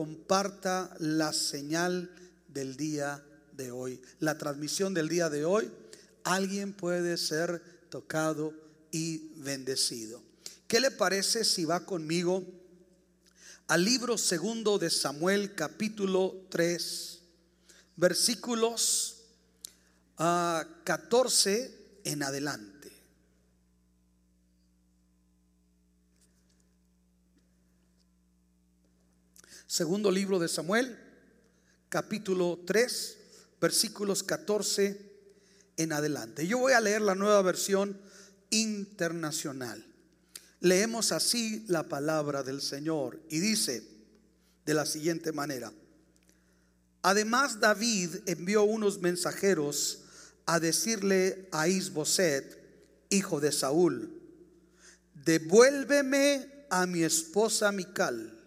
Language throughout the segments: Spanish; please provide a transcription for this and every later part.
comparta la señal del día de hoy, la transmisión del día de hoy, alguien puede ser tocado y bendecido. ¿Qué le parece si va conmigo al libro segundo de Samuel capítulo 3, versículos 14 ah, en adelante? Segundo libro de Samuel, capítulo 3, versículos 14 en adelante. Yo voy a leer la nueva versión internacional. Leemos así la palabra del Señor y dice de la siguiente manera. Además David envió unos mensajeros a decirle a Isboset, hijo de Saúl, devuélveme a mi esposa Mical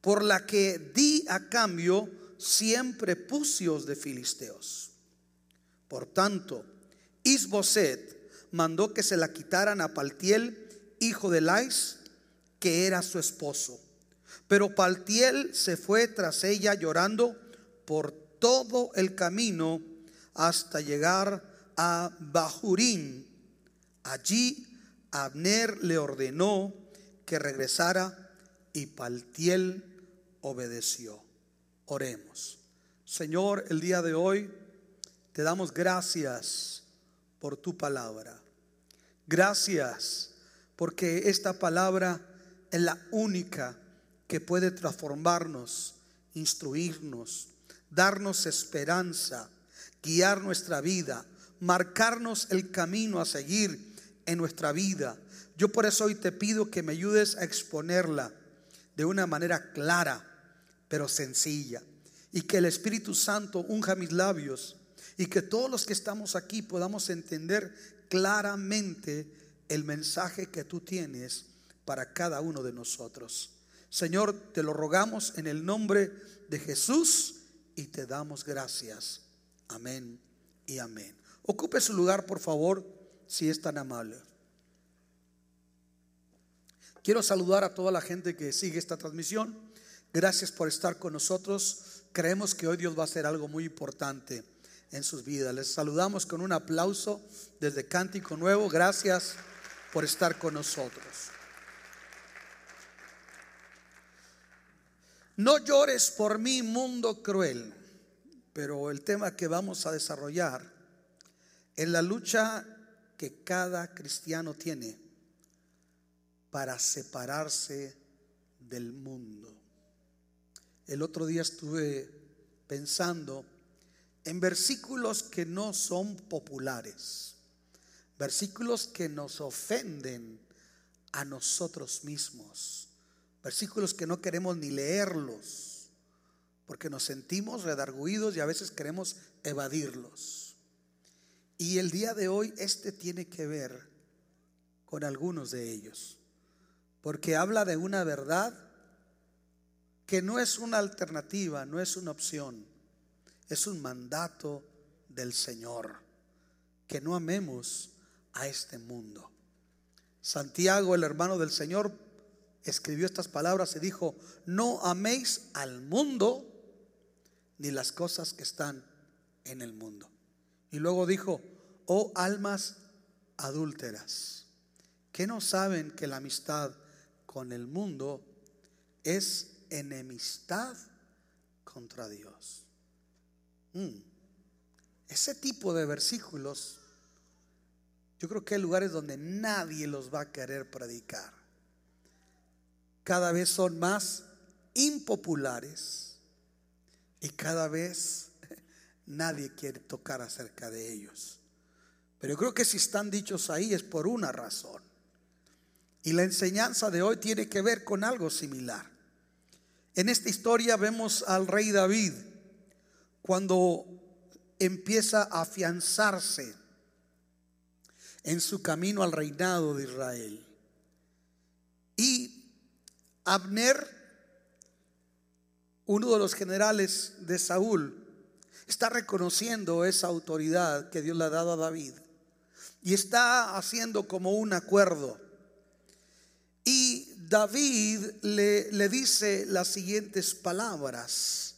por la que di a cambio siempre pucios de filisteos. Por tanto, Isboset mandó que se la quitaran a Paltiel, hijo de Lais, que era su esposo. Pero Paltiel se fue tras ella llorando por todo el camino hasta llegar a Bahurín. Allí Abner le ordenó que regresara y Paltiel obedeció. Oremos. Señor, el día de hoy te damos gracias por tu palabra. Gracias porque esta palabra es la única que puede transformarnos, instruirnos, darnos esperanza, guiar nuestra vida, marcarnos el camino a seguir en nuestra vida. Yo por eso hoy te pido que me ayudes a exponerla de una manera clara, pero sencilla. Y que el Espíritu Santo unja mis labios y que todos los que estamos aquí podamos entender claramente el mensaje que tú tienes para cada uno de nosotros. Señor, te lo rogamos en el nombre de Jesús y te damos gracias. Amén y amén. Ocupe su lugar, por favor, si es tan amable. Quiero saludar a toda la gente que sigue esta transmisión. Gracias por estar con nosotros. Creemos que hoy Dios va a hacer algo muy importante en sus vidas. Les saludamos con un aplauso desde Cántico Nuevo. Gracias por estar con nosotros. No llores por mí, mundo cruel. Pero el tema que vamos a desarrollar es la lucha que cada cristiano tiene para separarse del mundo. El otro día estuve pensando en versículos que no son populares, versículos que nos ofenden a nosotros mismos, versículos que no queremos ni leerlos, porque nos sentimos redarguidos y a veces queremos evadirlos. Y el día de hoy este tiene que ver con algunos de ellos porque habla de una verdad que no es una alternativa, no es una opción, es un mandato del Señor, que no amemos a este mundo. Santiago, el hermano del Señor, escribió estas palabras y dijo, no améis al mundo ni las cosas que están en el mundo. Y luego dijo, oh almas adúlteras, que no saben que la amistad con el mundo es enemistad contra Dios. Mm. Ese tipo de versículos, yo creo que hay lugares donde nadie los va a querer predicar. Cada vez son más impopulares y cada vez nadie quiere tocar acerca de ellos. Pero yo creo que si están dichos ahí es por una razón. Y la enseñanza de hoy tiene que ver con algo similar. En esta historia vemos al rey David cuando empieza a afianzarse en su camino al reinado de Israel. Y Abner, uno de los generales de Saúl, está reconociendo esa autoridad que Dios le ha dado a David y está haciendo como un acuerdo David le, le dice las siguientes palabras.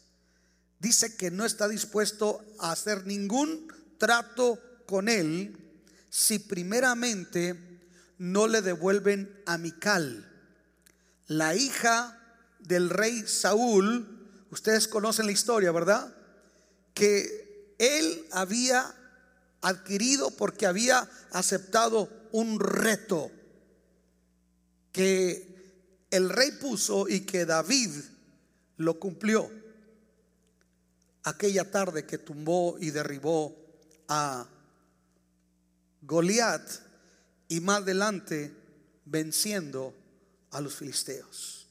Dice que no está dispuesto a hacer ningún trato con él si primeramente no le devuelven a Mical, la hija del rey Saúl. Ustedes conocen la historia, ¿verdad? Que él había adquirido porque había aceptado un reto que el rey puso y que David lo cumplió. Aquella tarde que tumbó y derribó a Goliat y más adelante venciendo a los filisteos.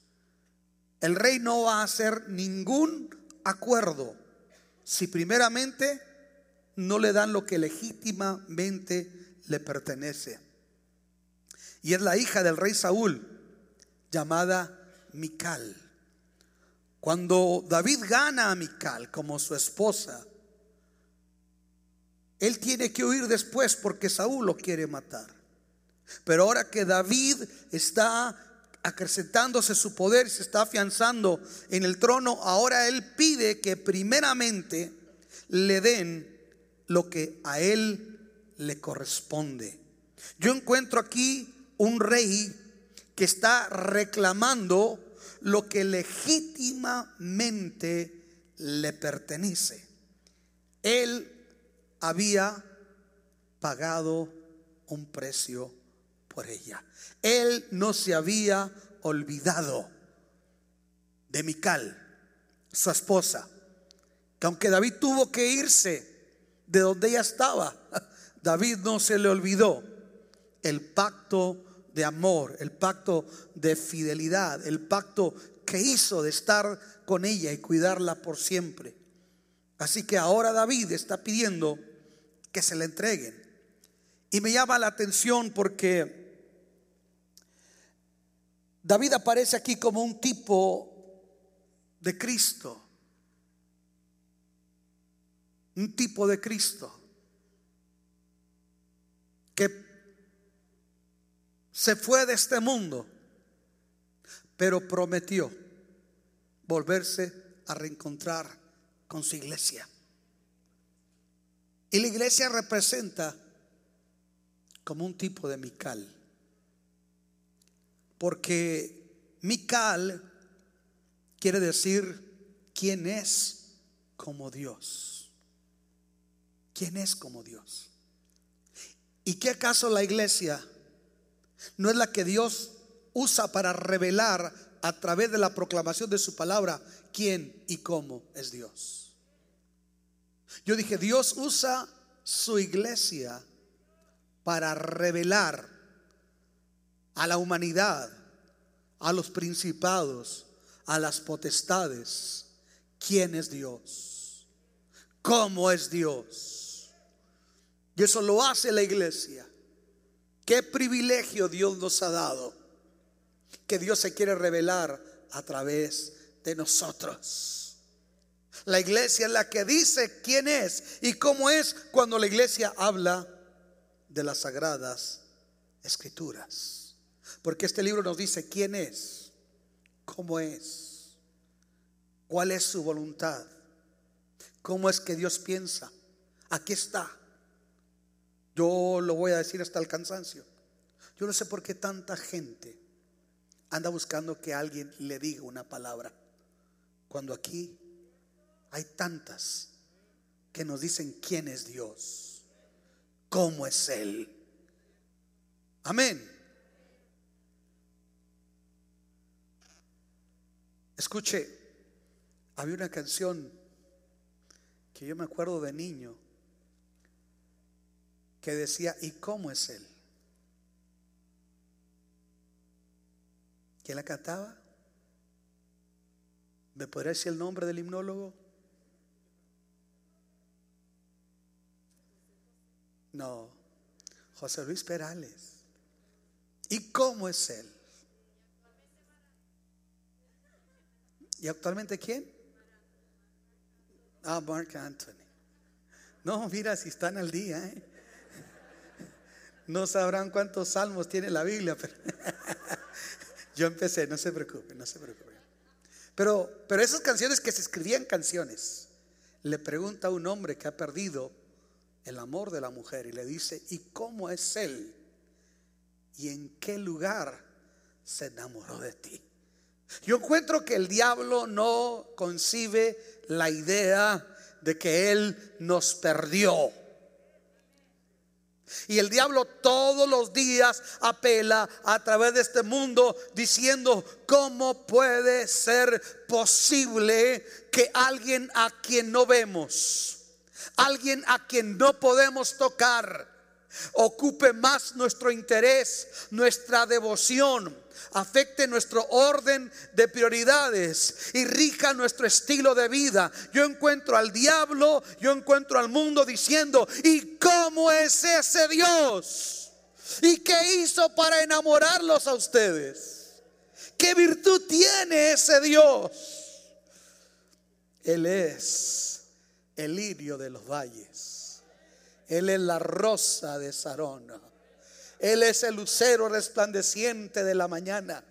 El rey no va a hacer ningún acuerdo si primeramente no le dan lo que legítimamente le pertenece. Y es la hija del rey Saúl, llamada Mical. Cuando David gana a Mical como su esposa, él tiene que huir después porque Saúl lo quiere matar. Pero ahora que David está acrecentándose su poder, se está afianzando en el trono, ahora él pide que primeramente le den lo que a él le corresponde. Yo encuentro aquí un rey que está reclamando lo que legítimamente le pertenece. Él había pagado un precio por ella. Él no se había olvidado de Mical, su esposa, que aunque David tuvo que irse de donde ella estaba, David no se le olvidó el pacto de amor, el pacto de fidelidad, el pacto que hizo de estar con ella y cuidarla por siempre. Así que ahora David está pidiendo que se le entreguen. Y me llama la atención porque David aparece aquí como un tipo de Cristo. Un tipo de Cristo. Que se fue de este mundo, pero prometió volverse a reencontrar con su iglesia. Y la iglesia representa como un tipo de Mical. Porque Mical quiere decir quién es como Dios. ¿Quién es como Dios? ¿Y qué acaso la iglesia no es la que Dios usa para revelar a través de la proclamación de su palabra quién y cómo es Dios. Yo dije, Dios usa su iglesia para revelar a la humanidad, a los principados, a las potestades, quién es Dios, cómo es Dios. Y eso lo hace la iglesia. Qué privilegio Dios nos ha dado. Que Dios se quiere revelar a través de nosotros. La iglesia es la que dice quién es y cómo es cuando la iglesia habla de las sagradas escrituras. Porque este libro nos dice quién es, cómo es, cuál es su voluntad, cómo es que Dios piensa. Aquí está. Yo lo voy a decir hasta el cansancio. Yo no sé por qué tanta gente anda buscando que alguien le diga una palabra. Cuando aquí hay tantas que nos dicen quién es Dios, cómo es Él. Amén. Escuche, había una canción que yo me acuerdo de niño que decía, ¿y cómo es Él? ¿Quién la cantaba? ¿Me podría decir el nombre del himnólogo? No, José Luis Perales. ¿Y cómo es Él? ¿Y actualmente quién? Ah, Mark Anthony. No, mira si están al día. ¿eh? No sabrán cuántos salmos tiene la Biblia, pero Yo empecé, no se preocupe, no se preocupe. Pero, pero esas canciones que se escribían canciones, le pregunta a un hombre que ha perdido el amor de la mujer y le dice, ¿y cómo es él? ¿Y en qué lugar se enamoró de ti? Yo encuentro que el diablo no concibe la idea de que él nos perdió. Y el diablo todos los días apela a través de este mundo diciendo, ¿cómo puede ser posible que alguien a quien no vemos, alguien a quien no podemos tocar, ocupe más nuestro interés, nuestra devoción, afecte nuestro orden de prioridades y rija nuestro estilo de vida. Yo encuentro al diablo, yo encuentro al mundo diciendo, ¿y cómo es ese Dios? ¿Y qué hizo para enamorarlos a ustedes? ¿Qué virtud tiene ese Dios? Él es el lirio de los valles. Él es la rosa de Sarona. Él es el lucero resplandeciente de la mañana.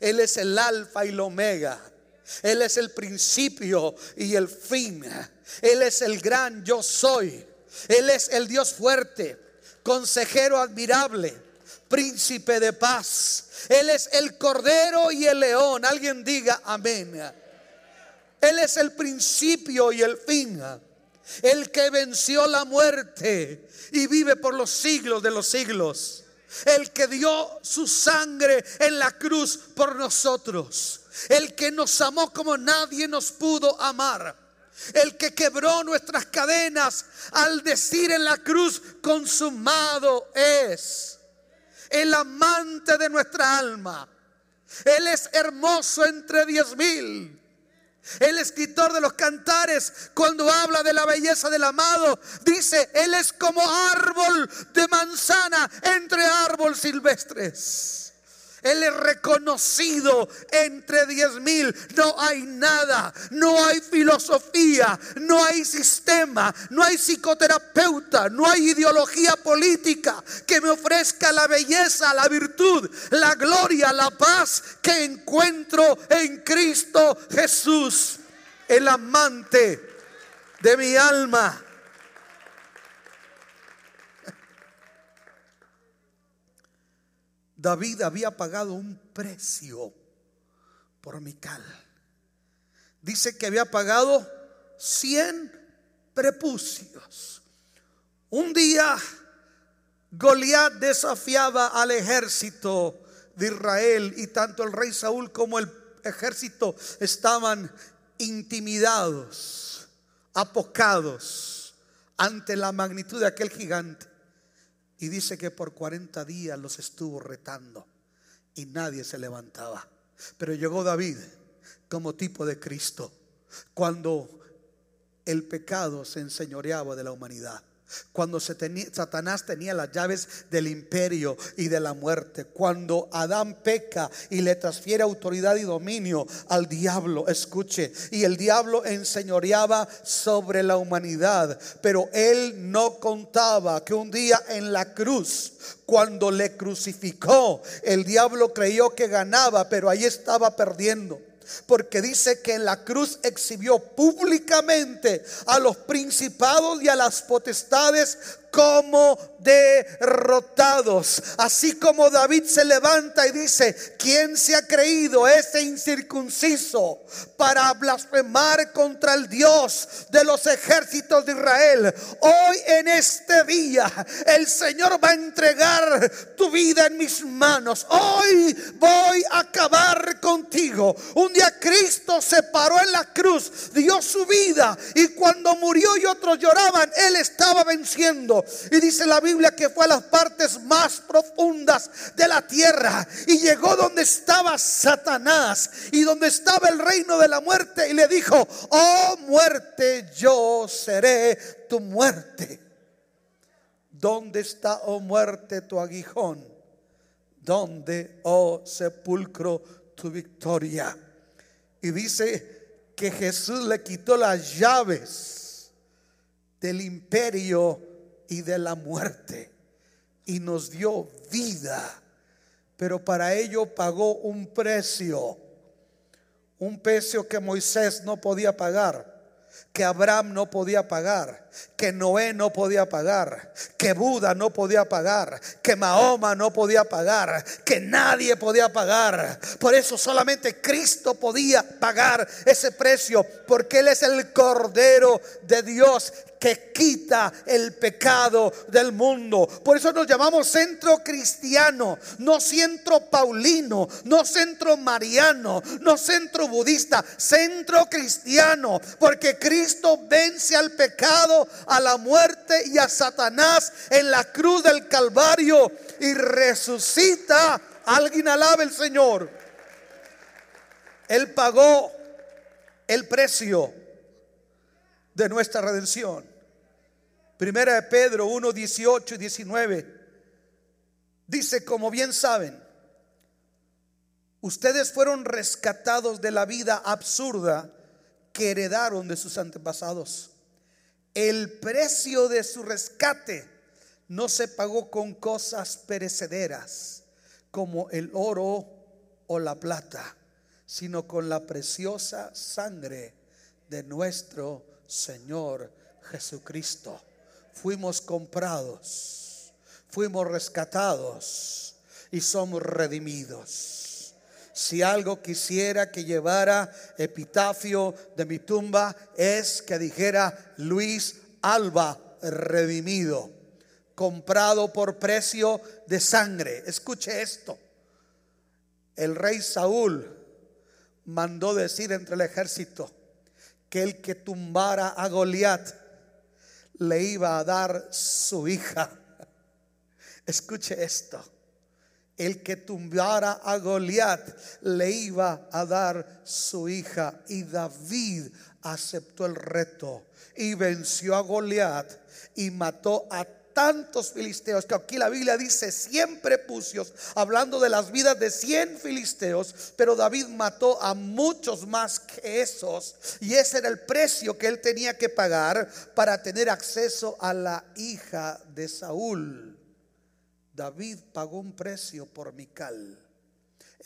Él es el alfa y el omega. Él es el principio y el fin. Él es el gran yo soy. Él es el Dios fuerte, consejero admirable, príncipe de paz. Él es el cordero y el león. Alguien diga amén. Él es el principio y el fin. El que venció la muerte y vive por los siglos de los siglos. El que dio su sangre en la cruz por nosotros. El que nos amó como nadie nos pudo amar. El que quebró nuestras cadenas al decir en la cruz, consumado es. El amante de nuestra alma. Él es hermoso entre diez mil. El escritor de los cantares, cuando habla de la belleza del amado, dice, Él es como árbol de manzana entre árboles silvestres. Él es reconocido entre diez mil. No hay nada, no hay filosofía, no hay sistema, no hay psicoterapeuta, no hay ideología política que me ofrezca la belleza, la virtud, la gloria, la paz que encuentro en Cristo Jesús, el amante de mi alma. David había pagado un precio por Mical. Dice que había pagado 100 prepucios. Un día Goliat desafiaba al ejército de Israel y tanto el rey Saúl como el ejército estaban intimidados, apocados ante la magnitud de aquel gigante. Y dice que por 40 días los estuvo retando y nadie se levantaba. Pero llegó David como tipo de Cristo cuando el pecado se enseñoreaba de la humanidad. Cuando Satanás tenía las llaves del imperio y de la muerte. Cuando Adán peca y le transfiere autoridad y dominio al diablo. Escuche. Y el diablo enseñoreaba sobre la humanidad. Pero él no contaba que un día en la cruz cuando le crucificó, el diablo creyó que ganaba, pero ahí estaba perdiendo. Porque dice que en la cruz exhibió públicamente a los principados y a las potestades como derrotados. Así como David se levanta y dice, ¿quién se ha creído ese incircunciso para blasfemar contra el Dios de los ejércitos de Israel? Hoy en este día el Señor va a entregar tu vida en mis manos. Hoy voy a acabar contigo. Un día Cristo se paró en la cruz, dio su vida y cuando murió y otros lloraban, Él estaba venciendo. Y dice la Biblia que fue a las partes más profundas de la tierra y llegó donde estaba Satanás y donde estaba el reino de la muerte y le dijo, oh muerte, yo seré tu muerte. ¿Dónde está, oh muerte, tu aguijón? ¿Dónde, oh sepulcro, tu victoria? Y dice que Jesús le quitó las llaves del imperio y de la muerte y nos dio vida pero para ello pagó un precio, un precio que Moisés no podía pagar que Abraham no podía pagar, que Noé no podía pagar, que Buda no podía pagar, que Mahoma no podía pagar, que nadie podía pagar. Por eso solamente Cristo podía pagar ese precio, porque Él es el Cordero de Dios que quita el pecado del mundo. Por eso nos llamamos centro cristiano, no centro paulino, no centro mariano, no centro budista, centro cristiano, porque Cristo vence al pecado, a la muerte y a Satanás en la cruz del Calvario y resucita. Alguien alabe el Señor. Él pagó el precio de nuestra redención. Primera de Pedro 1, 18 y 19. Dice, como bien saben, ustedes fueron rescatados de la vida absurda que heredaron de sus antepasados. El precio de su rescate no se pagó con cosas perecederas como el oro o la plata, sino con la preciosa sangre de nuestro Señor Jesucristo. Fuimos comprados, fuimos rescatados y somos redimidos. Si algo quisiera que llevara epitafio de mi tumba es que dijera Luis Alba redimido, comprado por precio de sangre. Escuche esto. El rey Saúl mandó decir entre el ejército, que el que tumbara a Goliat le iba a dar su hija. Escuche esto. El que tumbara a Goliat le iba a dar su hija. Y David aceptó el reto y venció a Goliat y mató a tantos filisteos, que aquí la Biblia dice siempre pucios, hablando de las vidas de cien filisteos, pero David mató a muchos más que esos, y ese era el precio que él tenía que pagar para tener acceso a la hija de Saúl. David pagó un precio por Mical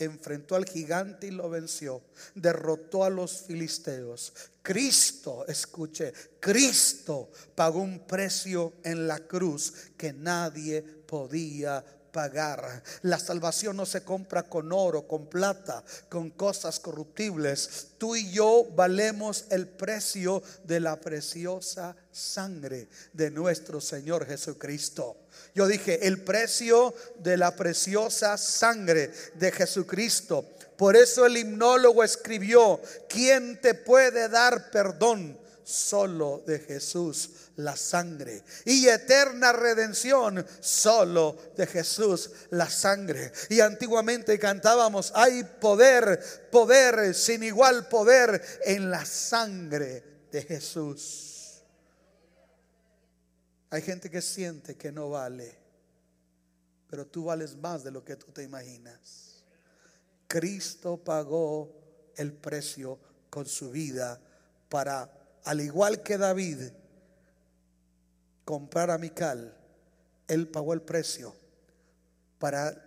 enfrentó al gigante y lo venció, derrotó a los filisteos. Cristo, escuche, Cristo pagó un precio en la cruz que nadie podía pagar. La salvación no se compra con oro, con plata, con cosas corruptibles. Tú y yo valemos el precio de la preciosa sangre de nuestro Señor Jesucristo. Yo dije, el precio de la preciosa sangre de Jesucristo. Por eso el himnólogo escribió, ¿quién te puede dar perdón? Solo de Jesús la sangre. Y eterna redención solo de Jesús la sangre. Y antiguamente cantábamos, hay poder, poder, sin igual poder en la sangre de Jesús. Hay gente que siente que no vale, pero tú vales más de lo que tú te imaginas. Cristo pagó el precio con su vida para, al igual que David, comprar a Mical. Él pagó el precio para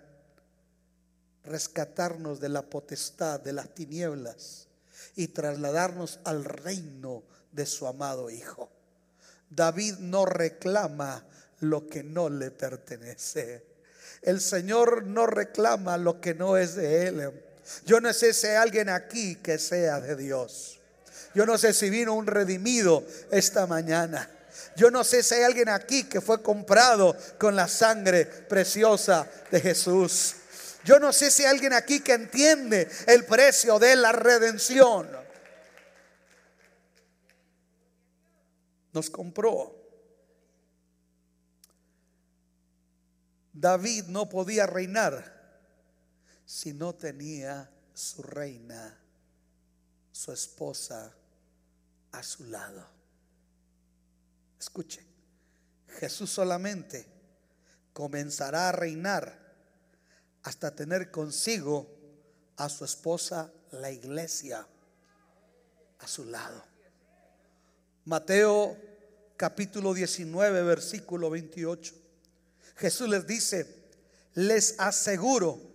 rescatarnos de la potestad de las tinieblas y trasladarnos al reino de su amado Hijo. David no reclama lo que no le pertenece. El Señor no reclama lo que no es de Él. Yo no sé si hay alguien aquí que sea de Dios. Yo no sé si vino un redimido esta mañana. Yo no sé si hay alguien aquí que fue comprado con la sangre preciosa de Jesús. Yo no sé si hay alguien aquí que entiende el precio de la redención. nos compró. David no podía reinar si no tenía su reina, su esposa, a su lado. Escuche, Jesús solamente comenzará a reinar hasta tener consigo a su esposa, la iglesia, a su lado. Mateo capítulo 19, versículo 28. Jesús les dice, les aseguro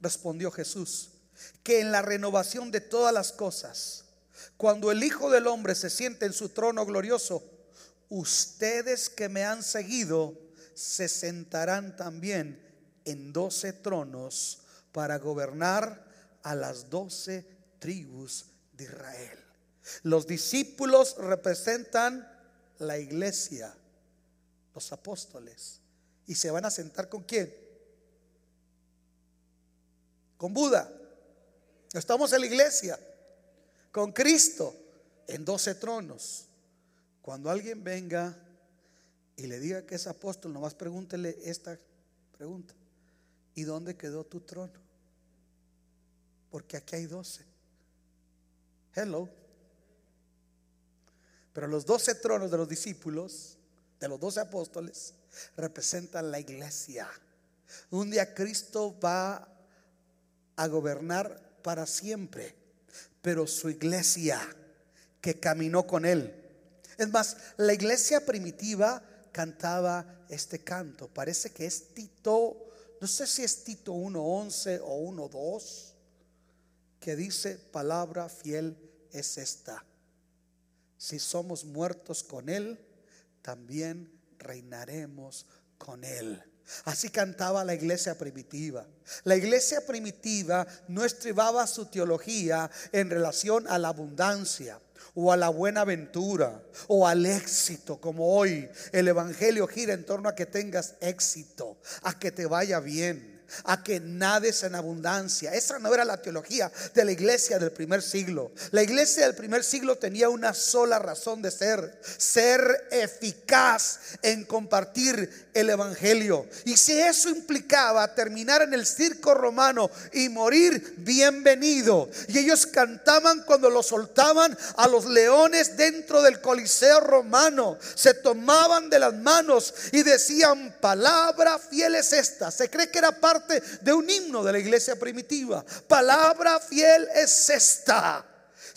respondió Jesús, que en la renovación de todas las cosas, cuando el Hijo del Hombre se siente en su trono glorioso, ustedes que me han seguido se sentarán también en doce tronos para gobernar a las doce tribus de Israel. Los discípulos representan la iglesia, los apóstoles. ¿Y se van a sentar con quién? Con Buda. Estamos en la iglesia, con Cristo, en doce tronos. Cuando alguien venga y le diga que es apóstol, nomás pregúntele esta pregunta. ¿Y dónde quedó tu trono? Porque aquí hay doce. Hello. Pero los doce tronos de los discípulos, de los doce apóstoles, representan la iglesia. Un día Cristo va a gobernar para siempre, pero su iglesia que caminó con él. Es más, la iglesia primitiva cantaba este canto. Parece que es Tito, no sé si es Tito 1.11 o 1.2, que dice, palabra fiel es esta si somos muertos con Él, también reinaremos con Él. Así cantaba la iglesia primitiva. La iglesia primitiva no estribaba su teología en relación a la abundancia o a la buena aventura o al éxito, como hoy el Evangelio gira en torno a que tengas éxito, a que te vaya bien a que nades en abundancia. Esa no era la teología de la iglesia del primer siglo. La iglesia del primer siglo tenía una sola razón de ser, ser eficaz en compartir el Evangelio. Y si eso implicaba terminar en el circo romano y morir, bienvenido. Y ellos cantaban cuando lo soltaban a los leones dentro del Coliseo romano. Se tomaban de las manos y decían, palabra fiel es esta. Se cree que era parte de un himno de la iglesia primitiva. Palabra fiel es esta.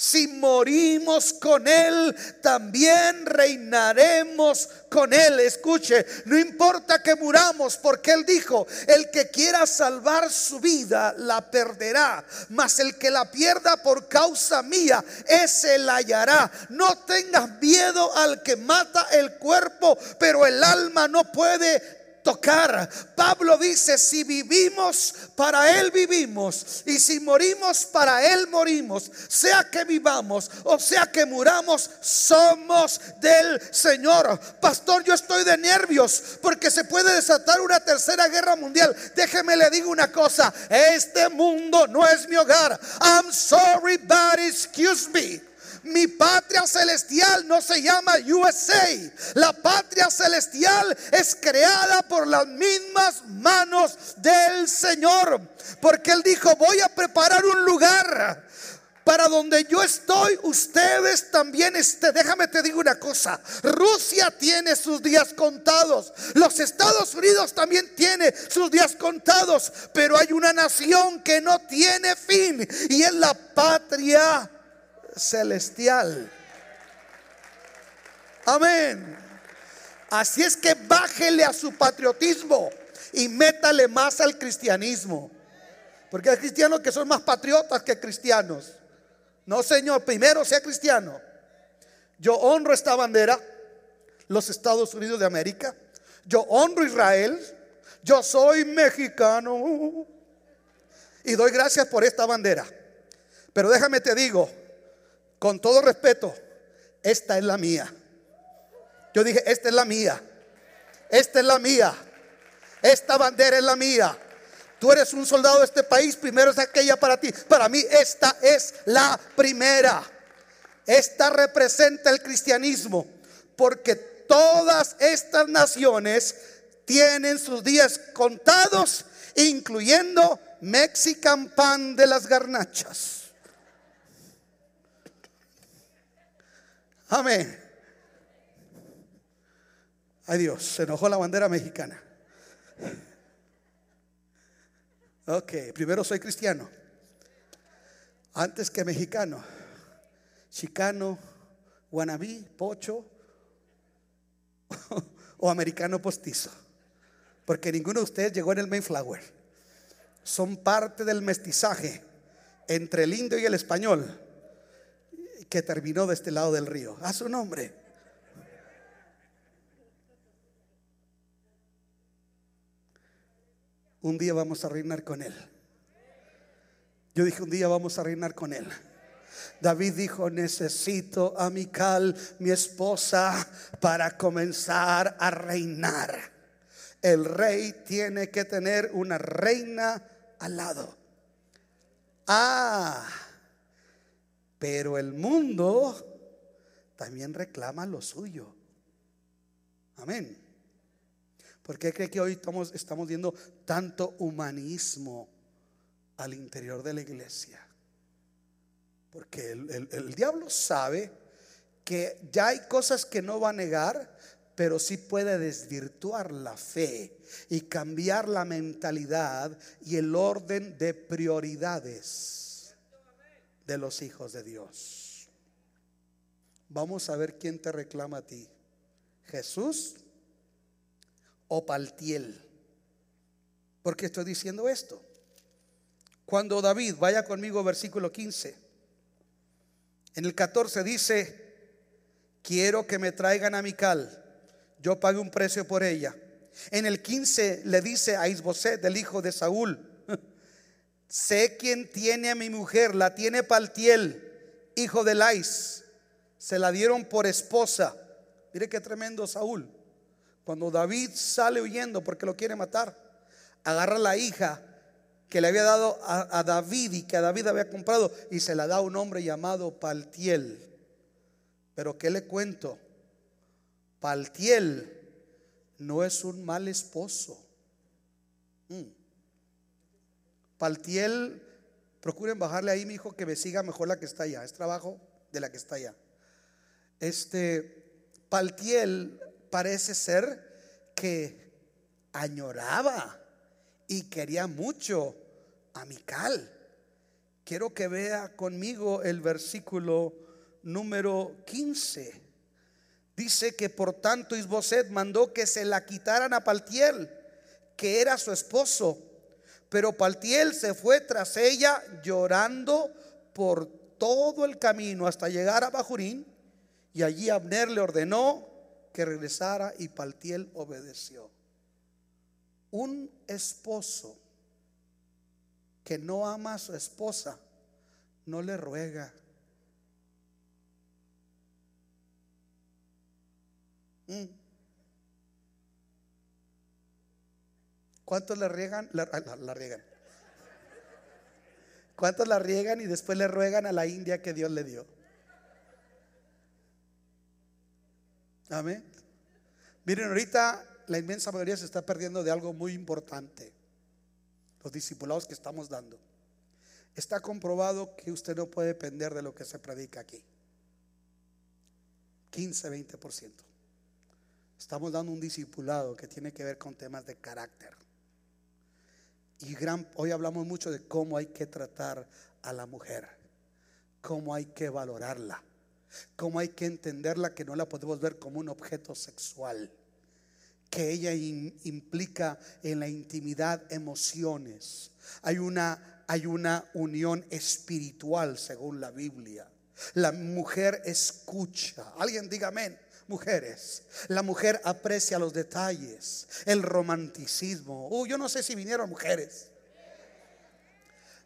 Si morimos con Él, también reinaremos con Él. Escuche, no importa que muramos, porque Él dijo, el que quiera salvar su vida, la perderá. Mas el que la pierda por causa mía, ese la hallará. No tengas miedo al que mata el cuerpo, pero el alma no puede tocar. Pablo dice, si vivimos, para Él vivimos. Y si morimos, para Él morimos. Sea que vivamos o sea que muramos, somos del Señor. Pastor, yo estoy de nervios porque se puede desatar una tercera guerra mundial. Déjeme le digo una cosa, este mundo no es mi hogar. I'm sorry, but excuse me. Mi patria celestial no se llama USA. La patria celestial es creada por las mismas manos del Señor. Porque Él dijo, voy a preparar un lugar para donde yo estoy, ustedes también estén. Déjame te digo una cosa, Rusia tiene sus días contados, los Estados Unidos también tiene sus días contados, pero hay una nación que no tiene fin y es la patria celestial. Amén. Así es que bájele a su patriotismo y métale más al cristianismo. Porque hay cristianos que son más patriotas que cristianos. No, Señor, primero sea cristiano. Yo honro esta bandera, los Estados Unidos de América. Yo honro Israel. Yo soy mexicano. Y doy gracias por esta bandera. Pero déjame te digo, con todo respeto, esta es la mía. Yo dije, esta es la mía. Esta es la mía. Esta bandera es la mía. Tú eres un soldado de este país, primero es aquella para ti. Para mí esta es la primera. Esta representa el cristianismo, porque todas estas naciones tienen sus días contados, incluyendo Mexican Pan de las garnachas. Amén. Ay Dios, se enojó la bandera mexicana. Ok, primero soy cristiano. Antes que mexicano. Chicano, guanabí, pocho o americano postizo. Porque ninguno de ustedes llegó en el Mayflower. son parte del mestizaje entre el indio y el español que terminó de este lado del río. A su nombre. Un día vamos a reinar con él. Yo dije, un día vamos a reinar con él. David dijo, necesito a Mical, mi esposa, para comenzar a reinar. El rey tiene que tener una reina al lado. Ah, pero el mundo también reclama lo suyo. Amén. ¿Por qué cree que hoy estamos, estamos viendo tanto humanismo al interior de la iglesia? Porque el, diablo sabe que ya hay cosas que no va a negar, pero sí puede desvirtuar la fe y cambiar la mentalidad y el orden de prioridades de los hijos de Dios. Vamos a ver quién te reclama a ti, Jesús o Paltiel. ¿Por qué estoy diciendo esto? Cuando David, vaya conmigo versículo 15, en el 14 dice, quiero que me traigan a Mical, yo pague un precio por ella. En el 15 le dice a Isboset, del hijo de Saúl, sé quién tiene a mi mujer, la tiene Paltiel, hijo de Lais, se la dieron por esposa. Mire qué tremendo Saúl. Cuando David sale huyendo porque lo quiere matar, agarra la hija que le había dado a, David y que a David había comprado y se la da a un hombre llamado Paltiel. Pero ¿qué le cuento? Paltiel no es un mal esposo. Mm. Paltiel, procuren bajarle ahí, mi hijo, que me siga mejor la que está allá. Es trabajo de la que está allá. Este, Paltiel parece ser que añoraba y quería mucho a Mical. Quiero que vea conmigo el versículo número 15. Dice que por tanto Isboset mandó que se la quitaran a Paltiel, que era su esposo. Pero Paltiel se fue tras ella llorando por todo el camino hasta llegar a Bajurín. Y allí Abner le ordenó que regresara y Paltiel obedeció. Un esposo que no ama a su esposa, no le ruega. Mm. ¿Cuántos le riegan? La, la, riegan. ¿Cuántos la riegan y después le ruegan a la India que Dios le dio? Amén. Miren, ahorita la inmensa mayoría se está perdiendo de algo muy importante los discipulados que estamos dando. Está comprobado que usted no puede depender de lo que se predica aquí. 15, 20%. Estamos dando un discipulado que tiene que ver con temas de carácter. Y hoy hablamos mucho de cómo hay que tratar a la mujer, cómo hay que valorarla, cómo hay que entenderla que no la podemos ver como un objeto sexual que ella implica en la intimidad emociones. Hay una, hay una unión espiritual según la Biblia. La mujer escucha. Alguien diga amén. Mujeres, la mujer aprecia los detalles, el romanticismo. Uh, yo no sé si vinieron mujeres.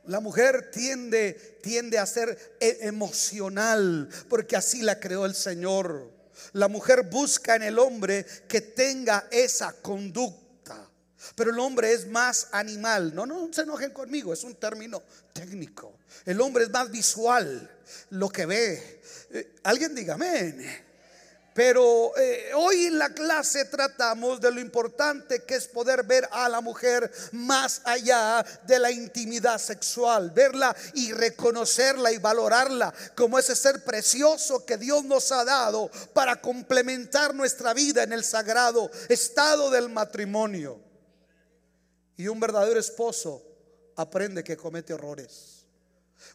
La mujer tiende, tiende a ser e, emocional porque así la creó el Señor. La mujer busca en el hombre que tenga esa conducta. Pero el hombre es más animal. No, no se enojen conmigo, es un término técnico. El hombre es más visual, lo que ve. Eh, alguien diga amén. Pero eh, hoy en la clase tratamos de lo importante que es poder ver a la mujer más allá de la intimidad sexual, verla y reconocerla y valorarla como ese ser precioso que Dios nos ha dado para complementar nuestra vida en el sagrado estado del matrimonio. Y un verdadero esposo aprende que comete errores.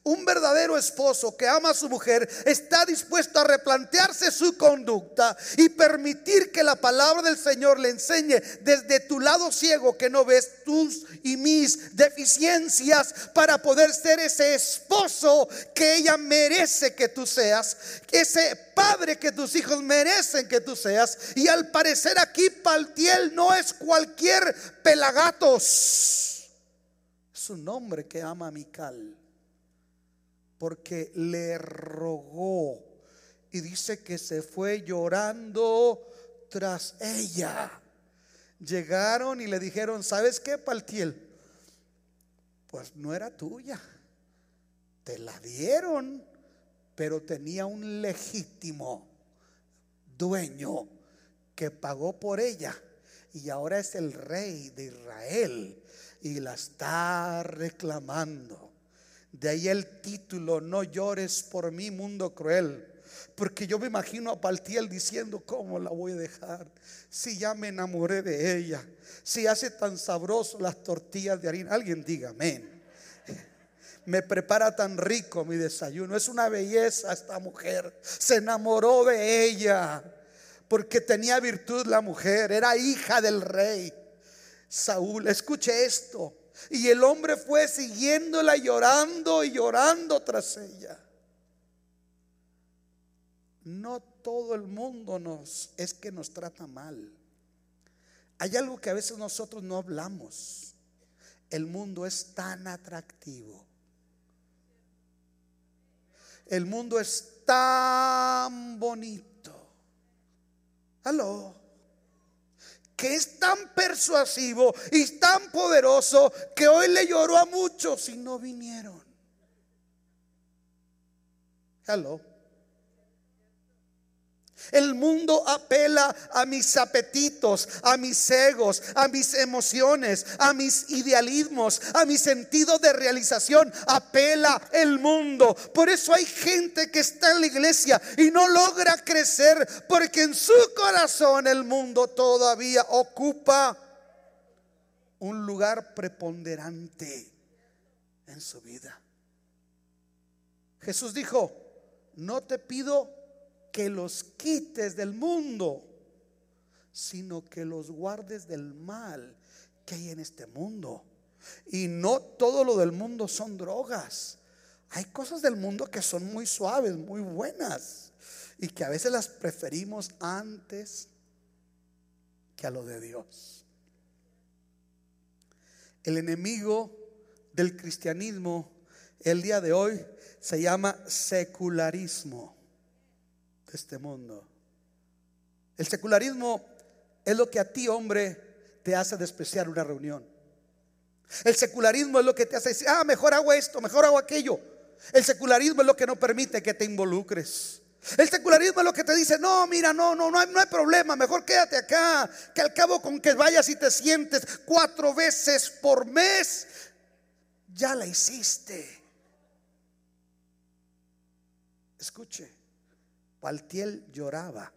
Un verdadero esposo que ama a su mujer está dispuesto a replantearse su conducta y permitir que la palabra del Señor le enseñe desde tu lado ciego que no ves tus y mis deficiencias para poder ser ese esposo que ella merece que tú seas, ese padre que tus hijos merecen que tú seas. Y al parecer aquí Paltiel no es cualquier pelagatos, es un hombre que ama a Mical porque le rogó. Y dice que se fue llorando tras ella. Llegaron y le dijeron, ¿sabes qué, Paltiel? Pues no era tuya. Te la dieron, pero tenía un legítimo dueño que pagó por ella. Y ahora es el rey de Israel y la está reclamando. De ahí el título, no llores por mí, mundo cruel. Porque yo me imagino a Paltiel diciendo, ¿cómo la voy a dejar? Si ya me enamoré de ella, si hace tan sabroso las tortillas de harina. Alguien diga, amén. Me prepara tan rico mi desayuno. Es una belleza esta mujer. Se enamoró de ella porque tenía virtud la mujer. Era hija del rey. Saúl, escuche esto. Y el hombre fue siguiéndola llorando y llorando tras ella. No todo el mundo nos es que nos trata mal. Hay algo que a veces nosotros no hablamos. El mundo es tan atractivo. El mundo es tan bonito. Aló que es tan persuasivo y tan poderoso que hoy le lloró a muchos y no vinieron. Hello. El mundo apela a mis apetitos, a mis egos, a mis emociones, a mis idealismos, a mi sentido de realización. Apela el mundo. Por eso hay gente que está en la iglesia y no logra crecer porque en su corazón el mundo todavía ocupa un lugar preponderante en su vida. Jesús dijo, no te pido que los quites del mundo, sino que los guardes del mal que hay en este mundo. Y no todo lo del mundo son drogas. Hay cosas del mundo que son muy suaves, muy buenas, y que a veces las preferimos antes que a lo de Dios. El enemigo del cristianismo el día de hoy se llama secularismo este mundo. El secularismo es lo que a ti, hombre, te hace despreciar una reunión. El secularismo es lo que te hace decir, ah, mejor hago esto, mejor hago aquello. El secularismo es lo que no permite que te involucres. El secularismo es lo que te dice, no, mira, no, no, no hay, no hay problema, mejor quédate acá, que al cabo con que vayas y te sientes cuatro veces por mes, ya la hiciste. Escuche, Paltiel lloraba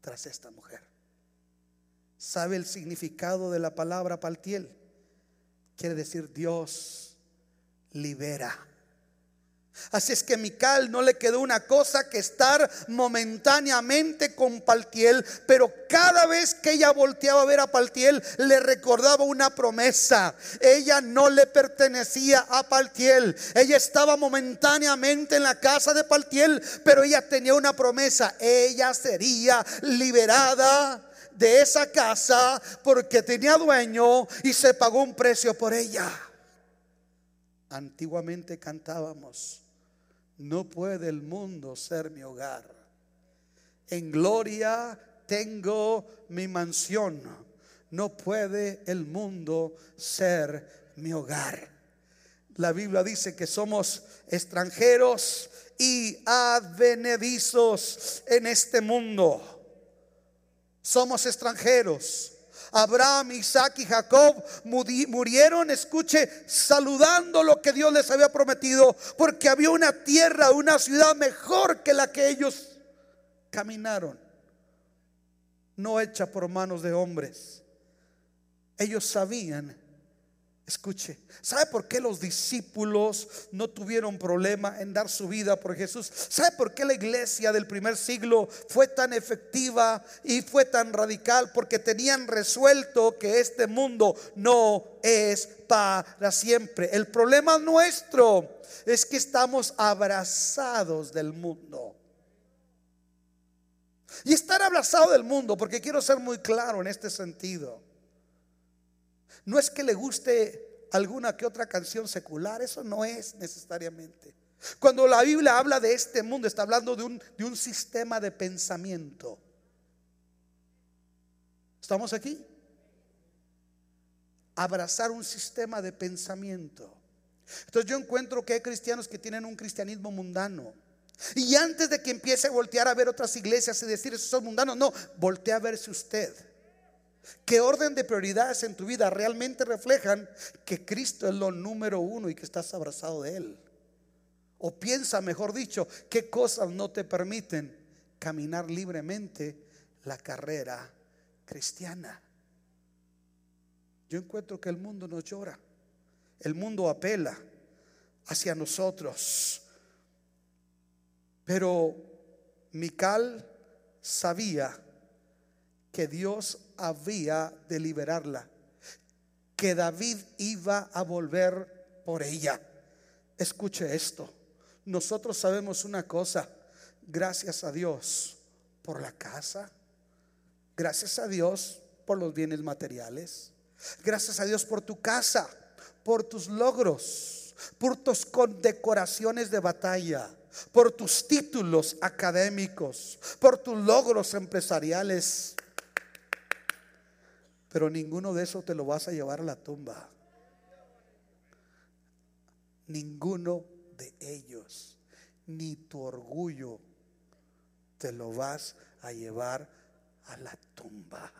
tras esta mujer. ¿Sabe el significado de la palabra Paltiel? Quiere decir Dios libera. Así es que Mical no le quedó una cosa que estar momentáneamente con Paltiel, pero cada vez que ella volteaba a ver a Paltiel le recordaba una promesa. Ella no le pertenecía a Paltiel. Ella estaba momentáneamente en la casa de Paltiel, pero ella tenía una promesa. Ella sería liberada de esa casa porque tenía dueño y se pagó un precio por ella. Antiguamente cantábamos no puede el mundo ser mi hogar. En gloria tengo mi mansión. No puede el mundo ser mi hogar. La Biblia dice que somos extranjeros y advenedizos en este mundo. Somos extranjeros. Abraham, Isaac y Jacob murieron, escuche, saludando lo que Dios les había prometido, porque había una tierra, una ciudad mejor que la que ellos caminaron, no hecha por manos de hombres. Ellos sabían Escuche, ¿sabe por qué los discípulos no tuvieron problema en dar su vida por Jesús? ¿Sabe por qué la iglesia del primer siglo fue tan efectiva y fue tan radical? Porque tenían resuelto que este mundo no es para siempre. El problema nuestro es que estamos abrazados del mundo. Y estar abrazado del mundo, porque quiero ser muy claro en este sentido no es que le guste alguna que otra canción secular, eso no es necesariamente. Cuando la Biblia habla de este mundo, está hablando de un, de un sistema de pensamiento. ¿Estamos aquí? Abrazar un sistema de pensamiento. Entonces yo encuentro que hay cristianos que tienen un cristianismo mundano. Y antes de que empiece a voltear a ver otras iglesias y decir, esos son mundanos, no, voltea a verse usted. ¿Qué orden de prioridades en tu vida realmente reflejan que Cristo es lo número uno y que estás abrazado de Él? O piensa, mejor dicho, qué cosas no te permiten caminar libremente la carrera cristiana. Yo encuentro que el mundo nos llora, el mundo apela hacia nosotros. Pero Mical sabía que Dios había de liberarla, que David iba a volver por ella. Escuche esto, nosotros sabemos una cosa, gracias a Dios por la casa, gracias a Dios por los bienes materiales, gracias a Dios por tu casa, por tus logros, por tus condecoraciones de batalla, por tus títulos académicos, por tus logros empresariales. Pero ninguno de esos te lo vas a llevar a la tumba. Ninguno de ellos, ni tu orgullo, te lo vas a llevar a la tumba.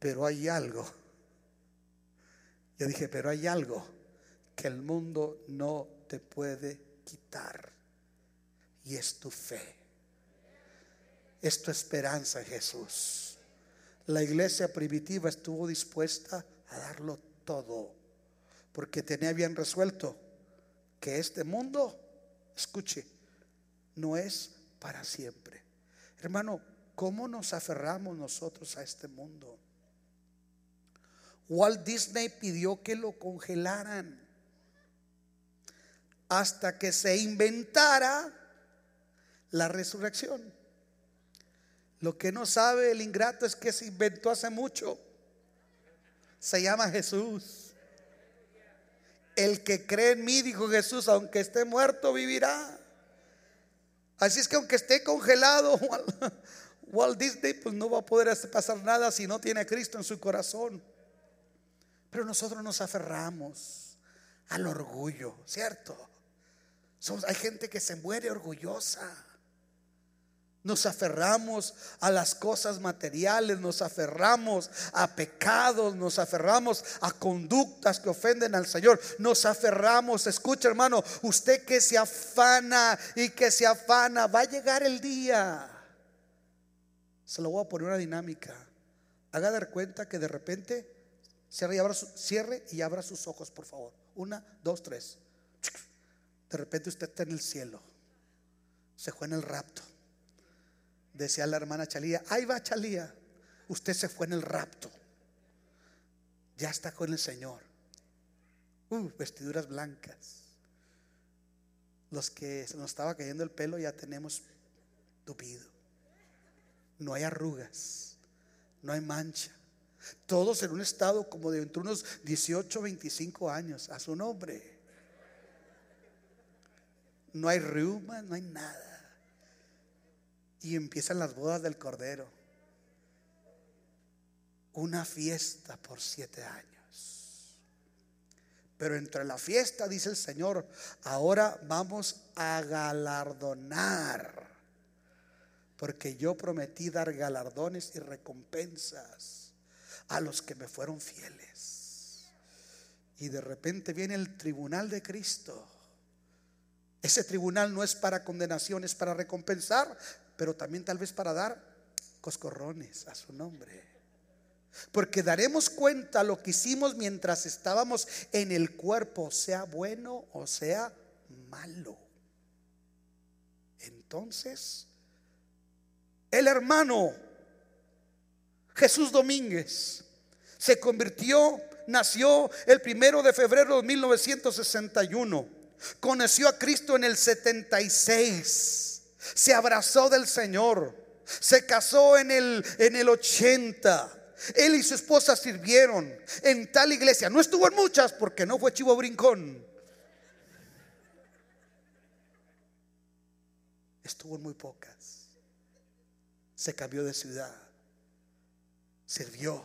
Pero hay algo. Yo dije, pero hay algo que el mundo no te puede quitar. Y es tu fe. Es tu esperanza en Jesús la iglesia primitiva estuvo dispuesta a darlo todo, porque tenía bien resuelto que este mundo, escuche, no es para siempre. Hermano, ¿cómo nos aferramos nosotros a este mundo? Walt Disney pidió que lo congelaran hasta que se inventara la resurrección. Lo que no sabe el ingrato es que se inventó hace mucho. Se llama Jesús. El que cree en mí, dijo Jesús, aunque esté muerto, vivirá. Así es que aunque esté congelado, Walt Disney pues no va a poder pasar nada si no tiene a Cristo en su corazón. Pero nosotros nos aferramos al orgullo, ¿cierto? Somos, hay gente que se muere orgullosa. Nos aferramos a las cosas materiales, nos aferramos a pecados, nos aferramos a conductas que ofenden al Señor, nos aferramos, escucha hermano, usted que se afana y que se afana, va a llegar el día. Se lo voy a poner una dinámica. Haga dar cuenta que de repente cierre y abra, cierre y abra sus ojos, por favor. Una, dos, tres. De repente usted está en el cielo. Se fue en el rapto Decía la hermana Chalía, ahí va Chalía, usted se fue en el rapto. Ya está con el Señor. Uh, vestiduras blancas. Los que se nos estaba cayendo el pelo ya tenemos tupido. No hay arrugas, no hay mancha. Todos en un estado como de entre unos 18, 25 años, a su nombre. No hay reuma, no hay nada. Y empiezan las bodas del Cordero. Una fiesta por siete años. Pero entre la fiesta, dice el Señor, ahora vamos a galardonar. Porque yo prometí dar galardones y recompensas a los que me fueron fieles. Y de repente viene el tribunal de Cristo. Ese tribunal no es para condenación, es para recompensar pero también tal vez para dar coscorrones a su nombre. Porque daremos cuenta lo que hicimos mientras estábamos en el cuerpo, sea bueno o sea malo. Entonces, el hermano Jesús Domínguez se convirtió, nació el primero de febrero de 1961, conoció a Cristo en el 76, se abrazó del Señor, se casó en el, en el 80. Él y su esposa sirvieron en tal iglesia. No estuvo en muchas porque no fue chivo brincón. Estuvo en muy pocas. Se cambió de ciudad. Sirvió.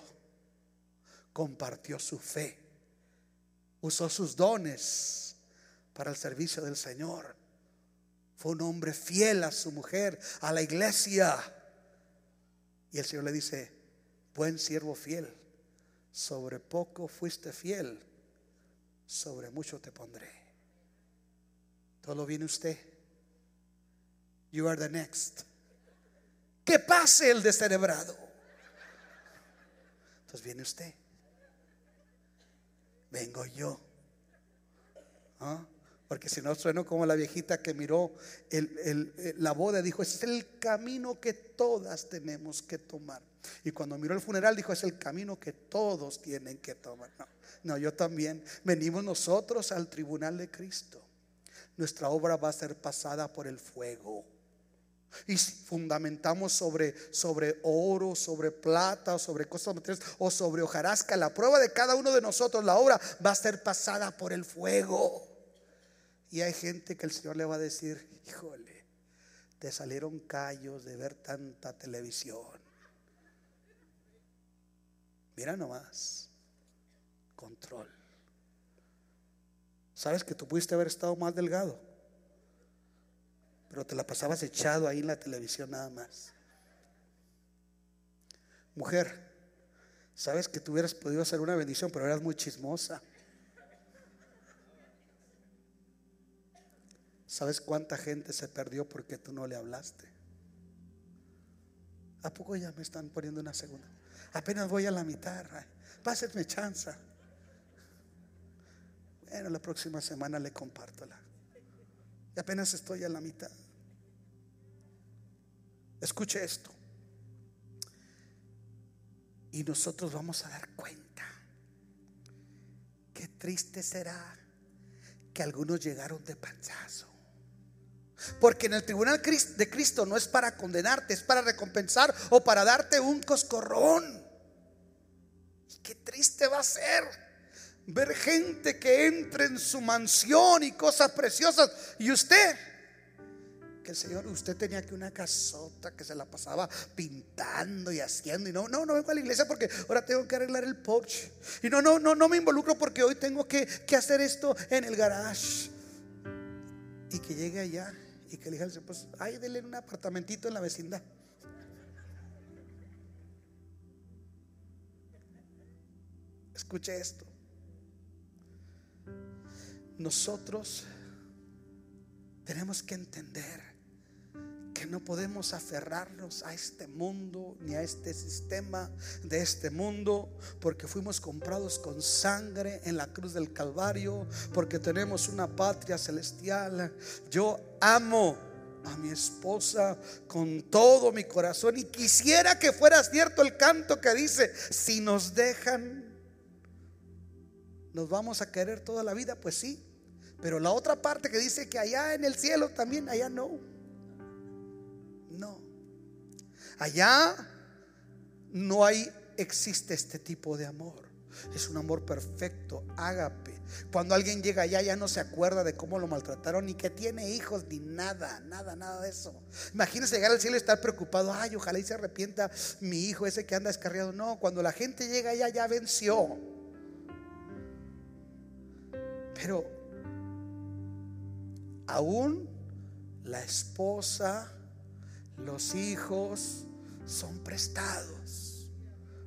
Compartió su fe. Usó sus dones para el servicio del Señor. Fue un hombre fiel a su mujer, a la iglesia. Y el Señor le dice, buen siervo fiel, sobre poco fuiste fiel, sobre mucho te pondré. Todo viene usted. You are the next. Que pase el descerebrado. Entonces viene usted. Vengo yo. ¿Ah? Porque si no sueno como la viejita que miró la boda, dijo, es el camino que todas tenemos que tomar. Y cuando miró el funeral dijo, es el camino que todos tienen que tomar. No, no, yo también. Venimos nosotros al tribunal de Cristo. Nuestra obra va a ser pasada por el fuego. Y si fundamentamos sobre, sobre oro, sobre plata, sobre cosas materiales o sobre hojarasca, la prueba de cada uno de nosotros, la obra va a ser pasada por el fuego. Y hay gente que el Señor le va a decir, híjole, te salieron callos de ver tanta televisión. Mira nomás, control. ¿Sabes que tú pudiste haber estado más delgado? Pero te la pasabas echado ahí en la televisión nada más. Mujer, sabes que tú hubieras podido hacer una bendición, pero eras muy chismosa. ¿Sabes cuánta gente se perdió porque tú no le hablaste? ¿A poco ya me están poniendo una segunda? Apenas voy a la mitad. Pásenme chanza. Bueno, la próxima semana le comparto la. Y apenas estoy a la mitad. Escuche esto. Y nosotros vamos a dar cuenta. Qué triste será que algunos llegaron de panzazo. Porque en el tribunal de Cristo no es para condenarte, es para recompensar o para darte un coscorrón. qué triste va a ser ver gente que entre en su mansión y cosas preciosas. Y usted, que el Señor, usted tenía que una casota que se la pasaba pintando y haciendo. Y no, no, no vengo a la iglesia porque ahora tengo que arreglar el porche. Y no, no, no, no me involucro porque hoy tengo que, que hacer esto en el garage. Y que llegue allá y que le digan, pues, ay, denle un apartamentito en la vecindad. Escuche esto. Nosotros tenemos que entender no podemos aferrarnos a este mundo ni a este sistema de este mundo, porque fuimos comprados con sangre en la cruz del Calvario, porque tenemos una patria celestial. Yo amo a mi esposa con todo mi corazón y quisiera que fuera cierto el canto que dice, si nos dejan, nos vamos a querer toda la vida, pues sí, pero la otra parte que dice que allá en el cielo también, allá no. No. Allá no hay, existe este tipo de amor. Es un amor perfecto, ágape. Cuando alguien llega allá ya no se acuerda de cómo lo maltrataron, ni que tiene hijos, ni nada, nada, nada de eso. Imagínese llegar al cielo y estar preocupado, ay, ojalá y se arrepienta mi hijo ese que anda descarriado. No, cuando la gente llega allá ya venció. Pero aún la esposa los hijos son prestados.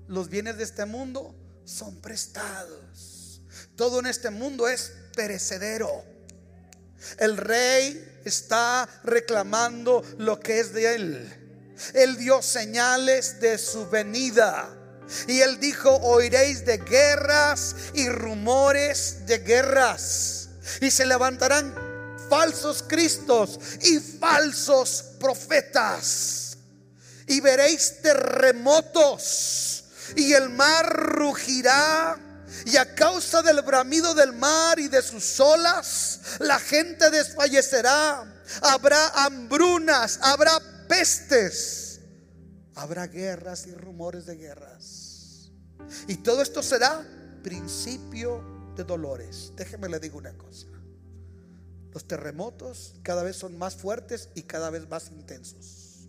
Los bienes de este mundo son prestados. Todo en este mundo es perecedero. El rey está reclamando lo que es de él. Él dio señales de su venida. Y él dijo, oiréis de guerras y rumores de guerras. Y se levantarán falsos cristos y falsos profetas. Y veréis terremotos y el mar rugirá. Y a causa del bramido del mar y de sus olas, la gente desfallecerá. Habrá hambrunas, habrá pestes, habrá guerras y rumores de guerras. Y todo esto será principio de dolores. Déjeme le digo una cosa. Los terremotos cada vez son más fuertes y cada vez más intensos.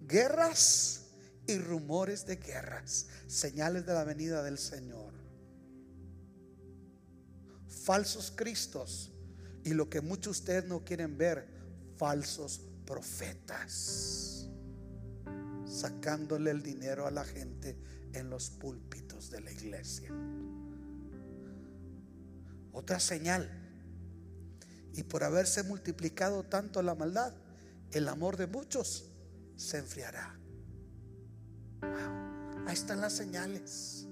Guerras y rumores de guerras, señales de la venida del Señor. Falsos cristos y lo que muchos de ustedes no quieren ver, falsos profetas, sacándole el dinero a la gente en los púlpitos de la iglesia. Otra señal. Y por haberse multiplicado tanto la maldad, el amor de muchos se enfriará. Ahí están las señales.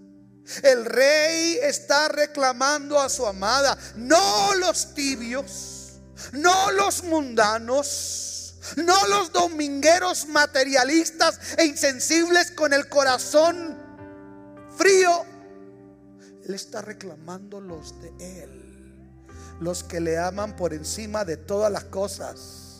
El rey está reclamando a su amada, no los tibios, no los mundanos, no los domingueros materialistas e insensibles con el corazón frío. Él está reclamando los de él, los que le aman por encima de todas las cosas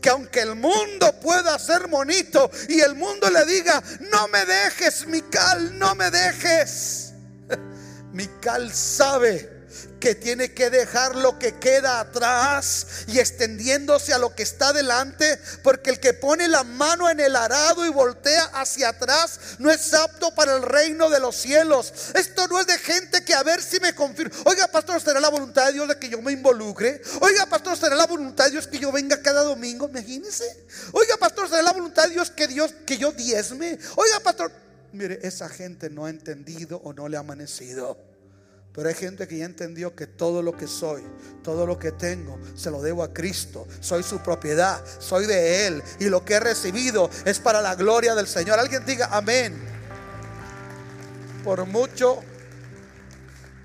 que aunque el mundo pueda ser bonito y el mundo le diga, no me dejes, Mical, no me dejes. Mical sabe que tiene que dejar lo que queda atrás y extendiéndose a lo que está delante, porque el que pone la mano en el arado y voltea hacia atrás no es apto para el reino de los cielos. Esto no es de gente que a ver si me confirma. Oiga, pastor, ¿será la voluntad de Dios de que yo me involucre? Oiga, pastor, ¿será la voluntad de Dios que yo venga cada domingo? Imagínese. Oiga, pastor, ¿será la voluntad de Dios que Dios que yo diezme? Oiga, pastor, mire, esa gente no ha entendido o no le ha amanecido. Pero hay gente que ya entendió que todo lo que soy, todo lo que tengo, se lo debo a Cristo. Soy su propiedad, soy de Él. Y lo que he recibido es para la gloria del Señor. Alguien diga amén. Por mucho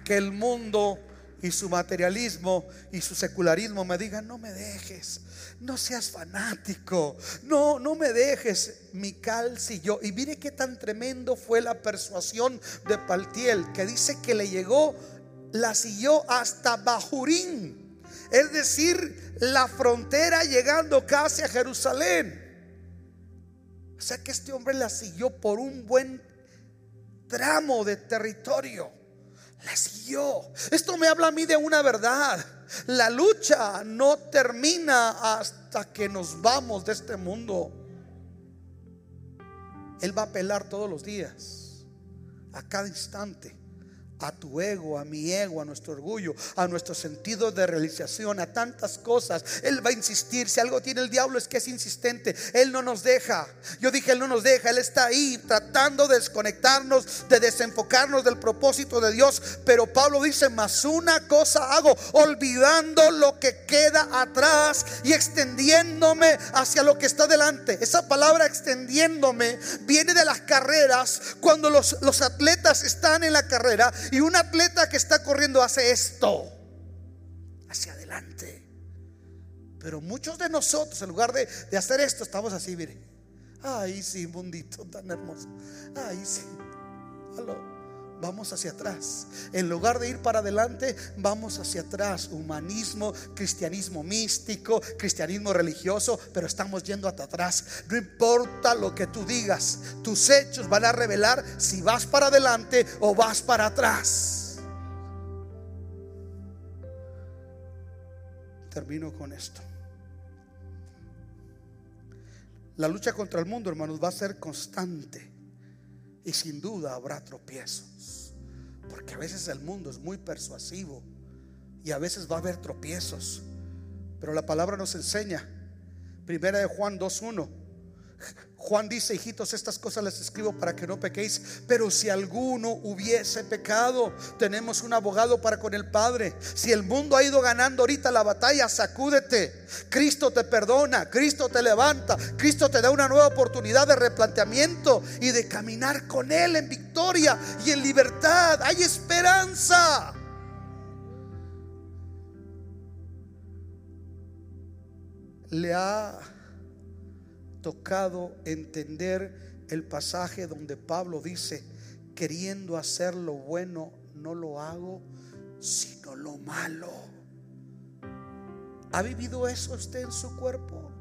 que el mundo y su materialismo y su secularismo me digan, no me dejes, no seas fanático, no, no me dejes, Mical yo Y mire qué tan tremendo fue la persuasión de Paltiel, que dice que le llegó, la siguió hasta Bajurín, es decir, la frontera llegando casi a Jerusalén. O sea que este hombre la siguió por un buen tramo de territorio. La siguió. Esto me habla a mí de una verdad. La lucha no termina hasta que nos vamos de este mundo. Él va a pelar todos los días, a cada instante a tu ego, a mi ego, a nuestro orgullo, a nuestro sentido de realización, a tantas cosas. Él va a insistir. Si algo tiene el diablo es que es insistente. Él no nos deja. Yo dije, Él no nos deja. Él está ahí tratando de desconectarnos, de desenfocarnos del propósito de Dios. Pero Pablo dice, más una cosa hago, olvidando lo que queda atrás y extendiéndome hacia lo que está delante. Esa palabra extendiéndome viene de las carreras. Cuando los, los atletas están en la carrera y un atleta que está corriendo hace esto, hacia adelante. Pero muchos de nosotros, en lugar de, hacer esto, estamos así, mire. Ay, sí, mundito tan hermoso. Ay, sí. Vamos hacia atrás. En lugar de ir para adelante, vamos hacia atrás. Humanismo, cristianismo místico, cristianismo religioso, pero estamos yendo hasta atrás. No importa lo que tú digas, tus hechos van a revelar si vas para adelante o vas para atrás. Termino con esto. La lucha contra el mundo, hermanos, va a ser constante. Y sin duda habrá tropiezos. Porque a veces el mundo es muy persuasivo. Y a veces va a haber tropiezos. Pero la palabra nos enseña. Primera de Juan 2.1. Juan dice, hijitos, estas cosas les escribo para que no pequéis. Pero si alguno hubiese pecado, tenemos un abogado para con el Padre. Si el mundo ha ido ganando ahorita la batalla, sacúdete. Cristo te perdona, Cristo te levanta, Cristo te da una nueva oportunidad de replanteamiento y de caminar con Él en victoria y en libertad. Hay esperanza. Le ha tocado entender el pasaje donde Pablo dice, queriendo hacer lo bueno, no lo hago, sino lo malo. ¿Ha vivido eso usted en su cuerpo?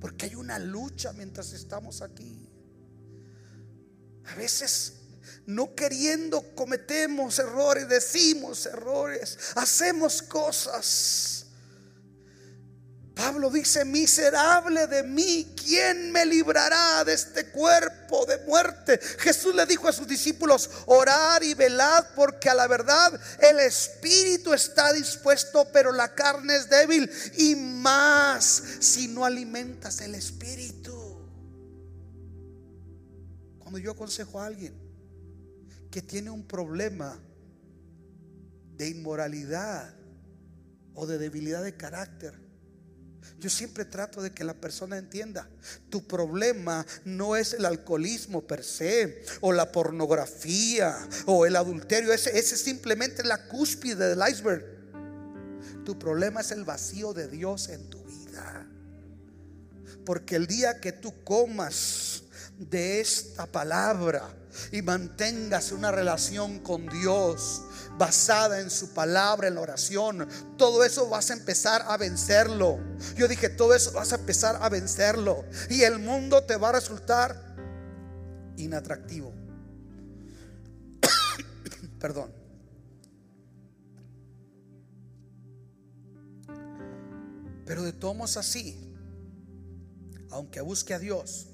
Porque hay una lucha mientras estamos aquí. A veces no queriendo cometemos errores, decimos errores, hacemos cosas Pablo dice, miserable de mí, ¿quién me librará de este cuerpo de muerte? Jesús le dijo a sus discípulos, orar y velad porque a la verdad el espíritu está dispuesto, pero la carne es débil y más si no alimentas el espíritu. Cuando yo aconsejo a alguien que tiene un problema de inmoralidad o de debilidad de carácter, yo siempre trato de que la persona entienda, tu problema no es el alcoholismo per se, o la pornografía, o el adulterio, ese, ese es simplemente la cúspide del iceberg. Tu problema es el vacío de Dios en tu vida. Porque el día que tú comas de esta palabra y mantengas una relación con Dios, basada en su palabra, en la oración, todo eso vas a empezar a vencerlo. Yo dije, todo eso vas a empezar a vencerlo. Y el mundo te va a resultar inatractivo. Perdón. Pero de todos así, aunque busque a Dios,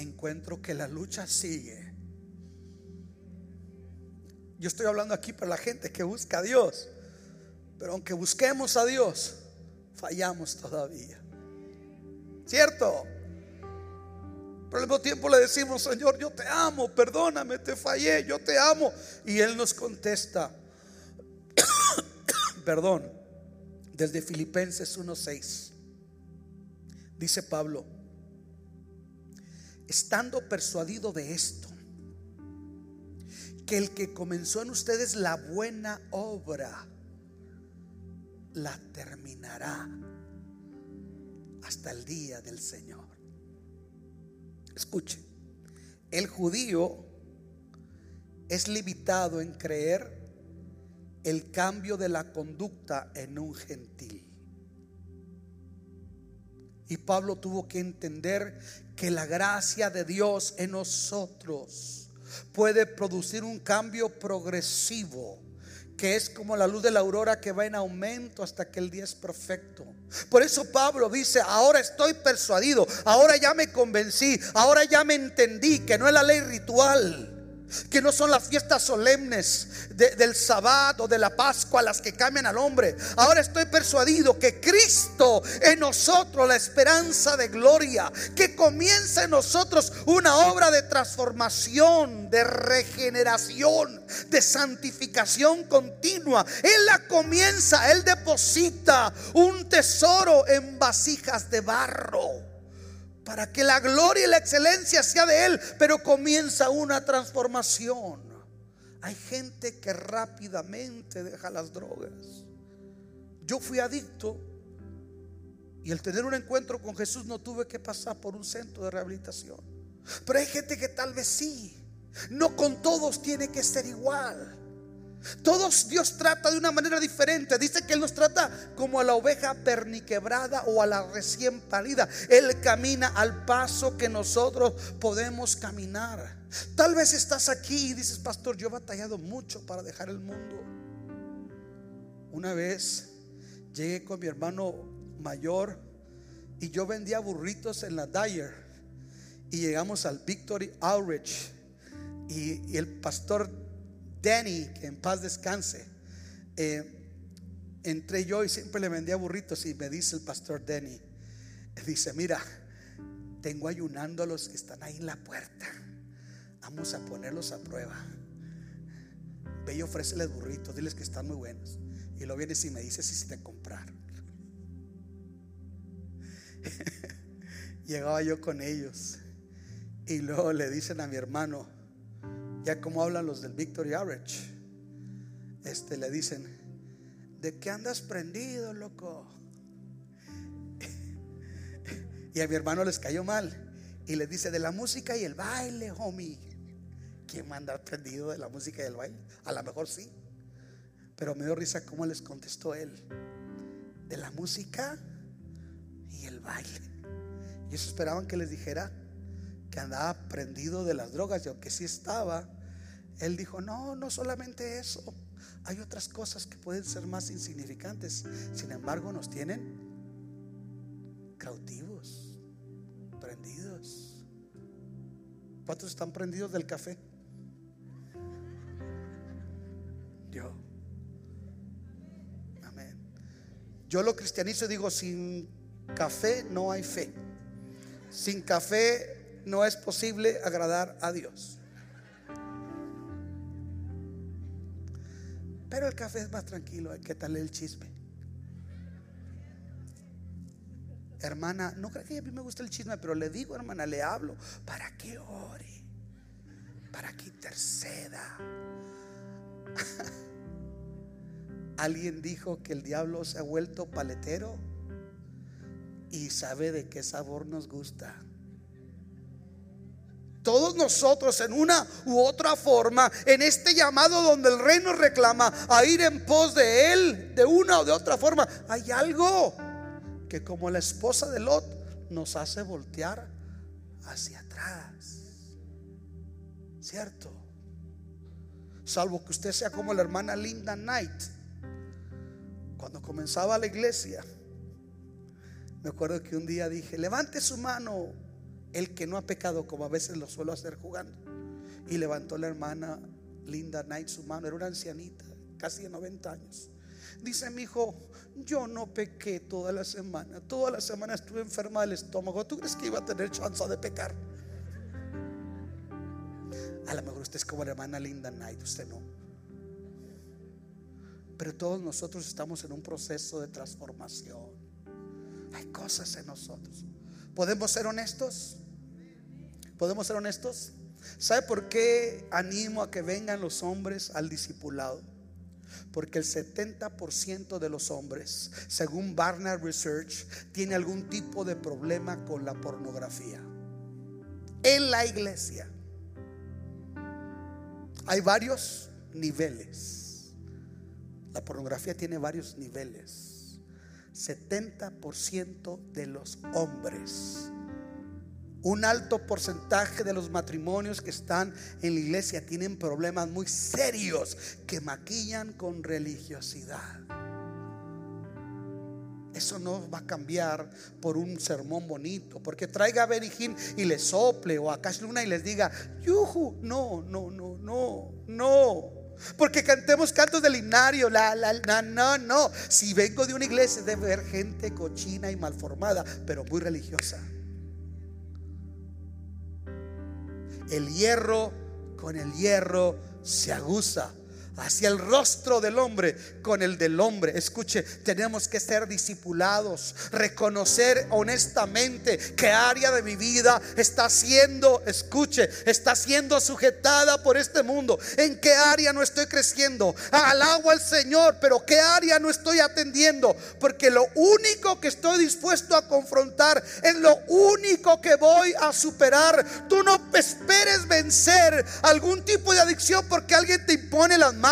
encuentro que la lucha sigue yo estoy hablando aquí para la gente que busca a Dios. Pero aunque busquemos a Dios, fallamos todavía. ¿Cierto? Pero al mismo tiempo le decimos, Señor, yo te amo, perdóname, te fallé, yo te amo. Y Él nos contesta, perdón, desde Filipenses 1.6. Dice Pablo, estando persuadido de esto, que el que comenzó en ustedes la buena obra, la terminará hasta el día del Señor. Escuche, el judío es limitado en creer el cambio de la conducta en un gentil. Y Pablo tuvo que entender que la gracia de Dios en nosotros puede producir un cambio progresivo que es como la luz de la aurora que va en aumento hasta que el día es perfecto. Por eso Pablo dice, ahora estoy persuadido, ahora ya me convencí, ahora ya me entendí que no es la ley ritual que no son las fiestas solemnes del Sabbat o de la Pascua las que cambian al hombre. Ahora estoy persuadido que Cristo en nosotros, la esperanza de gloria, que comienza en nosotros una obra de transformación, de regeneración, de santificación continua. Él la comienza, Él deposita un tesoro en vasijas de barro para que la gloria y la excelencia sea de Él, pero comienza una transformación. Hay gente que rápidamente deja las drogas. Yo fui adicto y el tener un encuentro con Jesús no tuve que pasar por un centro de rehabilitación. Pero hay gente que tal vez sí. No con todos tiene que ser igual. Todos Dios trata de una manera diferente. Dice que Él nos trata como a la oveja perniquebrada o a la recién parida. Él camina al paso que nosotros podemos caminar. Tal vez estás aquí y dices, pastor, yo he batallado mucho para dejar el mundo. Una vez llegué con mi hermano mayor y yo vendía burritos en la Dyer y llegamos al Victory Outreach y, y el pastor Danny, que en paz descanse, eh, entré yo y siempre le vendía burritos y me dice el pastor Denny, dice, mira, tengo ayunando a los que están ahí en la puerta. Vamos a ponerlos a prueba. Ve y ofréceles burritos, diles que están muy buenos. Y lo vienes y me dices si te comprar. Llegaba yo con ellos. Y luego le dicen a mi hermano, ya como hablan los del Victory Average, este le dicen, ¿de qué andas prendido, loco? Y a mi hermano les cayó mal. Y les dice, de la música y el baile, homie. ¿Quién manda prendido de la música y el baile? A lo mejor sí. Pero me dio risa cómo les contestó él. De la música y el baile. Y eso esperaban que les dijera que andaba prendido de las drogas. Y aunque sí estaba, él dijo, no, no solamente eso. Hay otras cosas que pueden ser más insignificantes. Sin embargo, nos tienen cautivos. ¿Cuántos están prendidos del café? Yo. Amén. Yo lo cristianizo y digo, sin café no hay fe. Sin café no es posible agradar a Dios. Pero el café es más tranquilo, hay que darle el chisme. Hermana, no creo que a mí me gusta el chisme, pero le digo, hermana, le hablo para que ore, para que interceda. Alguien dijo que el diablo se ha vuelto paletero y sabe de qué sabor nos gusta. Todos nosotros en una u otra forma, en este llamado donde el rey nos reclama a ir en pos de él, de una o de otra forma, hay algo que como la esposa de Lot nos hace voltear hacia atrás. ¿Cierto? Salvo que usted sea como la hermana Linda Knight. Cuando comenzaba la iglesia, me acuerdo que un día dije, levante su mano el que no ha pecado, como a veces lo suelo hacer jugando. Y levantó la hermana Linda Knight su mano, era una ancianita, casi de 90 años. Dice mi hijo, yo no pequé toda la semana. Toda la semana estuve enferma del estómago. ¿Tú crees que iba a tener chance de pecar? A lo mejor usted es como la hermana Linda Knight, usted no. Pero todos nosotros estamos en un proceso de transformación. Hay cosas en nosotros. ¿Podemos ser honestos? ¿Podemos ser honestos? ¿Sabe por qué animo a que vengan los hombres al discipulado? Porque el 70% de los hombres, según Barnard Research, tiene algún tipo de problema con la pornografía. En la iglesia hay varios niveles. La pornografía tiene varios niveles. 70% de los hombres un alto porcentaje de los matrimonios que están en la iglesia tienen problemas muy serios que maquillan con religiosidad. Eso no va a cambiar por un sermón bonito, porque traiga a Berijín y le sople o a Cash Luna y les diga, yuju, no, no, no, no, no. Porque cantemos cantos del himnario, la, la, la, no, no. Si vengo de una iglesia, debe ver gente cochina y malformada, pero muy religiosa. el hierro con el hierro se aguza hacia el rostro del hombre con el del hombre. Escuche, tenemos que ser discipulados, reconocer honestamente qué área de mi vida está siendo, escuche, está siendo sujetada por este mundo, en qué área no estoy creciendo. Alabo al Señor, pero qué área no estoy atendiendo, porque lo único que estoy dispuesto a confrontar es lo único que voy a superar. Tú no esperes vencer algún tipo de adicción porque alguien te impone las manos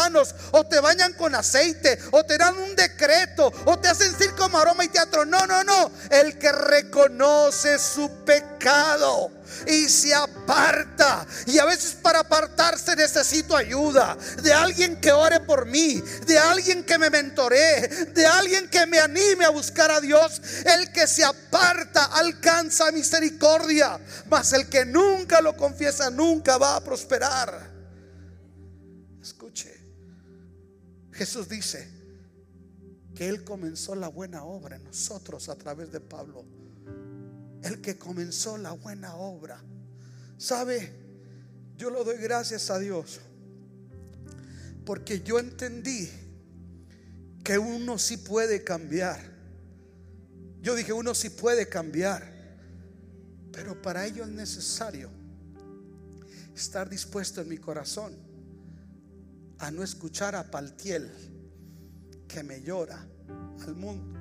o te bañan con aceite, o te dan un decreto, o te hacen circo, aroma y teatro. No, no, no. El que reconoce su pecado y se aparta. Y a veces para apartarse necesito ayuda de alguien que ore por mí, de alguien que me mentoree, de alguien que me anime a buscar a Dios. El que se aparta alcanza misericordia, mas el que nunca lo confiesa nunca va a prosperar. Jesús dice, que Él comenzó la buena obra en nosotros a través de Pablo. El que comenzó la buena obra. ¿Sabe? Yo lo doy gracias a Dios. Porque yo entendí que uno sí puede cambiar. Yo dije, uno sí puede cambiar. Pero para ello es necesario estar dispuesto en mi corazón a no escuchar a Paltiel que me llora al mundo,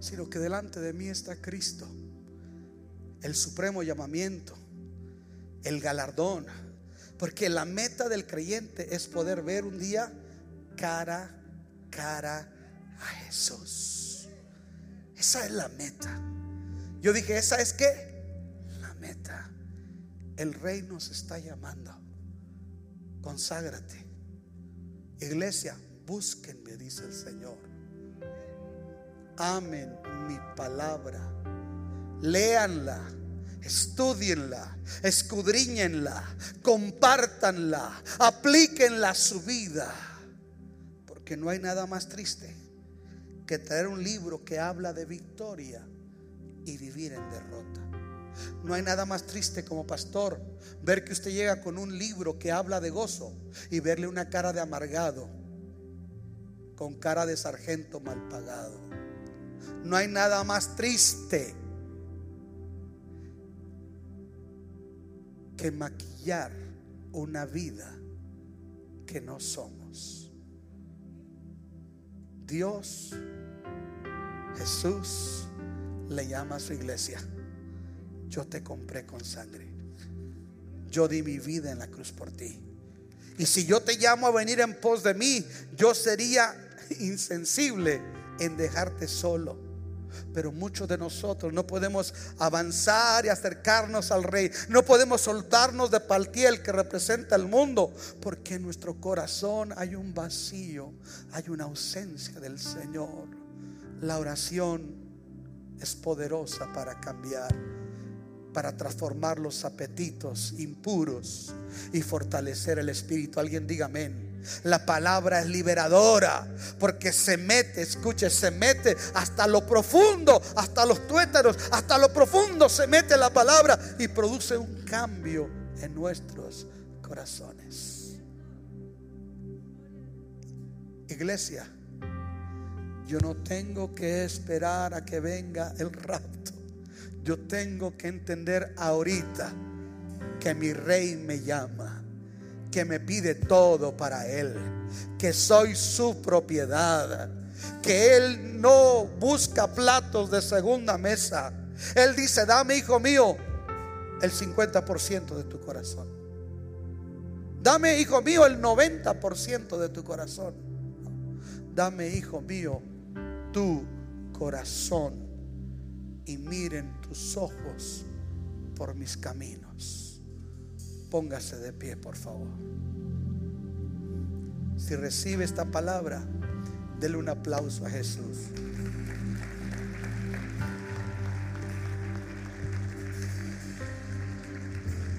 sino que delante de mí está Cristo, el supremo llamamiento, el galardón, porque la meta del creyente es poder ver un día cara, cara a Jesús. Esa es la meta. Yo dije, ¿esa es qué? La meta. El rey nos está llamando. Conságrate. Iglesia, búsquenme, dice el Señor. Amen mi palabra. Léanla, estudienla, escudriñenla, compártanla, aplíquenla a su vida. Porque no hay nada más triste que traer un libro que habla de victoria y vivir en derrota. No hay nada más triste como pastor ver que usted llega con un libro que habla de gozo y verle una cara de amargado, con cara de sargento mal pagado. No hay nada más triste que maquillar una vida que no somos. Dios, Jesús, le llama a su iglesia yo te compré con sangre. Yo di mi vida en la cruz por ti. Y si yo te llamo a venir en pos de mí, yo sería insensible en dejarte solo. Pero muchos de nosotros no podemos avanzar y acercarnos al rey. No podemos soltarnos de Paltiel que representa el mundo. Porque en nuestro corazón hay un vacío, hay una ausencia del Señor. La oración es poderosa para cambiar para transformar los apetitos impuros y fortalecer el espíritu. Alguien diga amén. La palabra es liberadora porque se mete, escuche, se mete hasta lo profundo, hasta los tuétanos, hasta lo profundo se mete la palabra y produce un cambio en nuestros corazones. Iglesia, yo no tengo que esperar a que venga el rapto yo tengo que entender ahorita que mi rey me llama, que me pide todo para él, que soy su propiedad, que él no busca platos de segunda mesa. Él dice, dame, hijo mío, el 50% de tu corazón. Dame, hijo mío, el 90% de tu corazón. Dame, hijo mío, tu corazón y miren tus ojos por mis caminos. Póngase de pie, por favor. Si recibe esta palabra, dele un aplauso a Jesús.